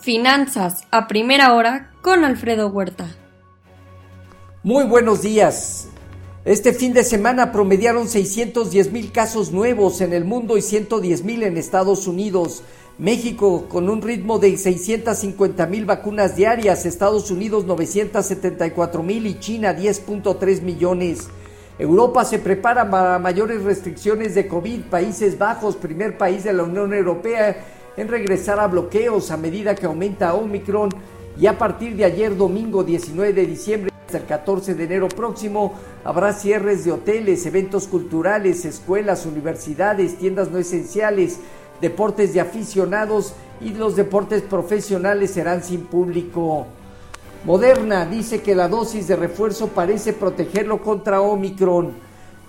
Finanzas a primera hora con Alfredo Huerta. Muy buenos días. Este fin de semana promediaron 610 mil casos nuevos en el mundo y 110 mil en Estados Unidos. México con un ritmo de 650 mil vacunas diarias, Estados Unidos 974 mil y China 10.3 millones. Europa se prepara para mayores restricciones de COVID. Países Bajos, primer país de la Unión Europea en regresar a bloqueos a medida que aumenta Omicron y a partir de ayer domingo 19 de diciembre hasta el 14 de enero próximo habrá cierres de hoteles, eventos culturales, escuelas, universidades, tiendas no esenciales, deportes de aficionados y los deportes profesionales serán sin público. Moderna dice que la dosis de refuerzo parece protegerlo contra Omicron.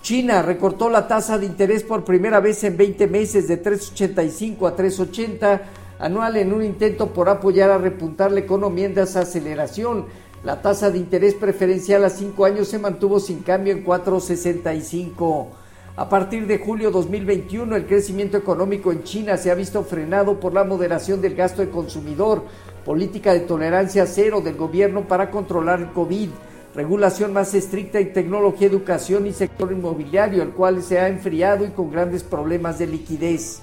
China recortó la tasa de interés por primera vez en 20 meses de 3,85 a 3,80 anual en un intento por apoyar a repuntar la economía en desaceleración. La tasa de interés preferencial a 5 años se mantuvo sin cambio en 4,65. A partir de julio 2021, el crecimiento económico en China se ha visto frenado por la moderación del gasto de consumidor, política de tolerancia cero del gobierno para controlar el COVID, regulación más estricta en tecnología, educación y sector inmobiliario, el cual se ha enfriado y con grandes problemas de liquidez.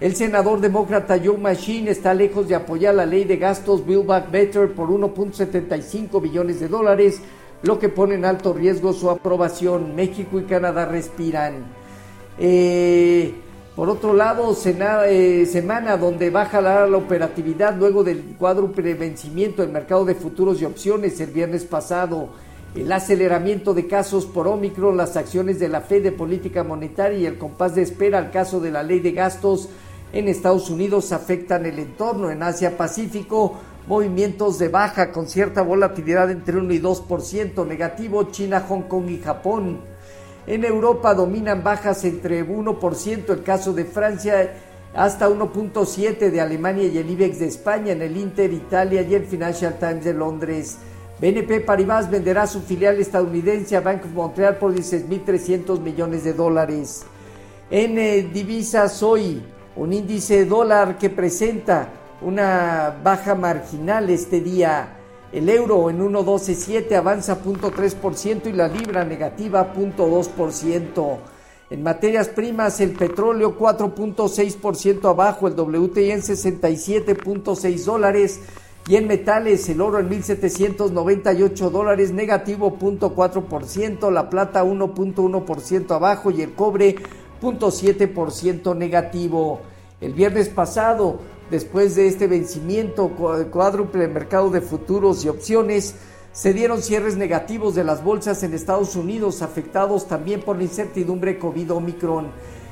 El senador demócrata Joe Machine está lejos de apoyar la ley de gastos Build Back Better por 1.75 billones de dólares, lo que pone en alto riesgo su aprobación. México y Canadá respiran. Eh, por otro lado, eh, semana donde baja la, operatividad luego del cuádruple vencimiento del mercado de futuros y opciones el viernes pasado, el aceleramiento de casos por Omicron, las acciones de la Fed de política monetaria y el compás de espera al caso de la ley de gastos en Estados Unidos afectan el entorno. En Asia Pacífico, movimientos de baja con cierta volatilidad entre 1 y 2%, negativo China, Hong Kong y Japón. En Europa dominan bajas entre 1%, el caso de Francia hasta 1.7 de Alemania y el IBEX de España, en el Inter Italia y el Financial Times de Londres. BNP Paribas venderá su filial estadounidense a Bank of Montreal por 16.300 millones de dólares. En divisas hoy, un índice dólar que presenta una baja marginal este día el euro en 1.127 avanza 0.3% y la libra negativa 0.2%. En materias primas, el petróleo 4.6% abajo, el WTI en 67.6 dólares y en metales el oro en 1.798 dólares negativo 0.4%, la plata 1.1% abajo y el cobre 0.7% negativo. El viernes pasado Después de este vencimiento cuádruple mercado de futuros y opciones, se dieron cierres negativos de las bolsas en Estados Unidos, afectados también por la incertidumbre COVID-Omicron.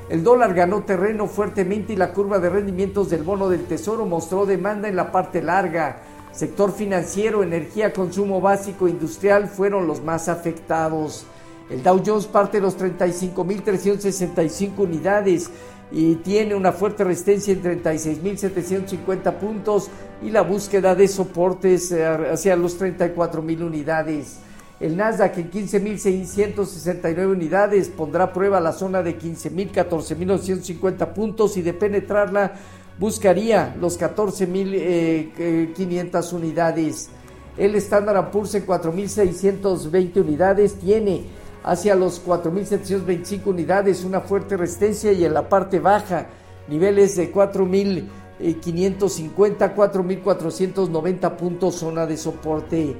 El dólar ganó terreno fuertemente y la curva de rendimientos del bono del Tesoro mostró demanda en la parte larga. Sector financiero, energía, consumo básico, industrial fueron los más afectados. El Dow Jones parte de los 35.365 unidades y tiene una fuerte resistencia en 36.750 puntos y la búsqueda de soportes eh, hacia los 34.000 unidades. El Nasdaq en 15.669 unidades pondrá prueba la zona de 15.000, 14.950 puntos y de penetrarla buscaría los 14.500 eh, unidades. El Standard Poor's en 4.620 unidades tiene hacia los 4.725 unidades, una fuerte resistencia y en la parte baja niveles de 4.550, 4.490 puntos, zona de soporte.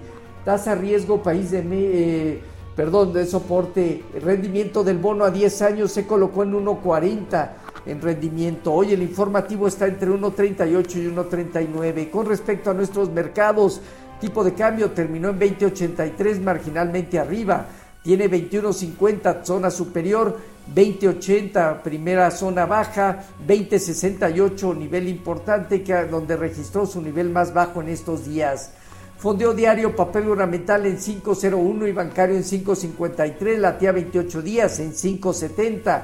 Tasa riesgo, país de... Eh, perdón, de soporte, rendimiento del bono a 10 años se colocó en 1.40 en rendimiento. Hoy el informativo está entre 1.38 y 1.39. Con respecto a nuestros mercados, tipo de cambio terminó en 20.83, marginalmente arriba tiene 21.50 zona superior, 20.80 primera zona baja, 20.68 nivel importante que, donde registró su nivel más bajo en estos días. Fondeo diario, papel ornamental en 5.01 y bancario en 5.53, latía 28 días en 5.70.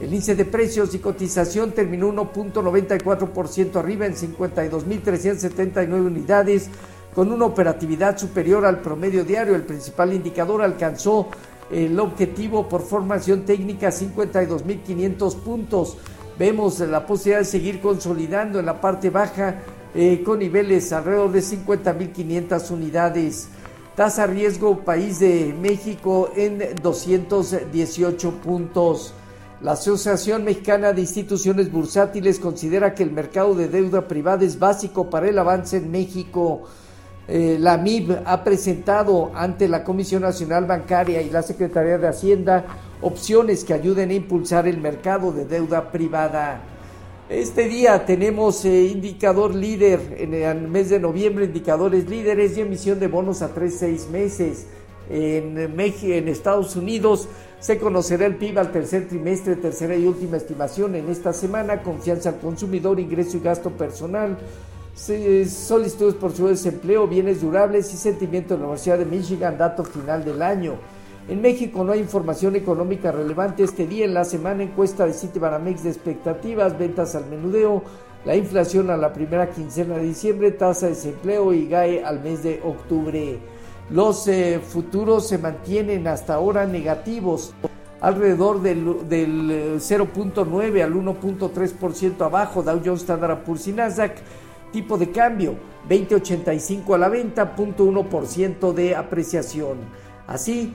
El índice de precios y cotización terminó 1.94% arriba en 52.379 unidades con una operatividad superior al promedio diario. El principal indicador alcanzó el objetivo por formación técnica 52.500 puntos. Vemos la posibilidad de seguir consolidando en la parte baja eh, con niveles alrededor de 50.500 unidades. Tasa riesgo país de México en 218 puntos. La Asociación Mexicana de Instituciones Bursátiles considera que el mercado de deuda privada es básico para el avance en México. Eh, la MIB ha presentado ante la Comisión Nacional Bancaria y la Secretaría de Hacienda opciones que ayuden a impulsar el mercado de deuda privada. Este día tenemos eh, indicador líder en el mes de noviembre, indicadores líderes y emisión de bonos a 3-6 meses. En, México, en Estados Unidos se conocerá el PIB al tercer trimestre, tercera y última estimación en esta semana, confianza al consumidor, ingreso y gasto personal, solicitudes por su desempleo, bienes durables y sentimiento de la Universidad de Michigan, dato final del año. En México no hay información económica relevante este día. En la semana encuesta de Citibanamex de expectativas, ventas al menudeo, la inflación a la primera quincena de diciembre, tasa de desempleo y GAE al mes de octubre. Los eh, futuros se mantienen hasta ahora negativos, alrededor del, 0.9 eh, al 1.3% abajo, Dow Jones, Standard Poor's y Nasdaq. Tipo de cambio, 20.85 a la venta, 0.1% de apreciación. Así,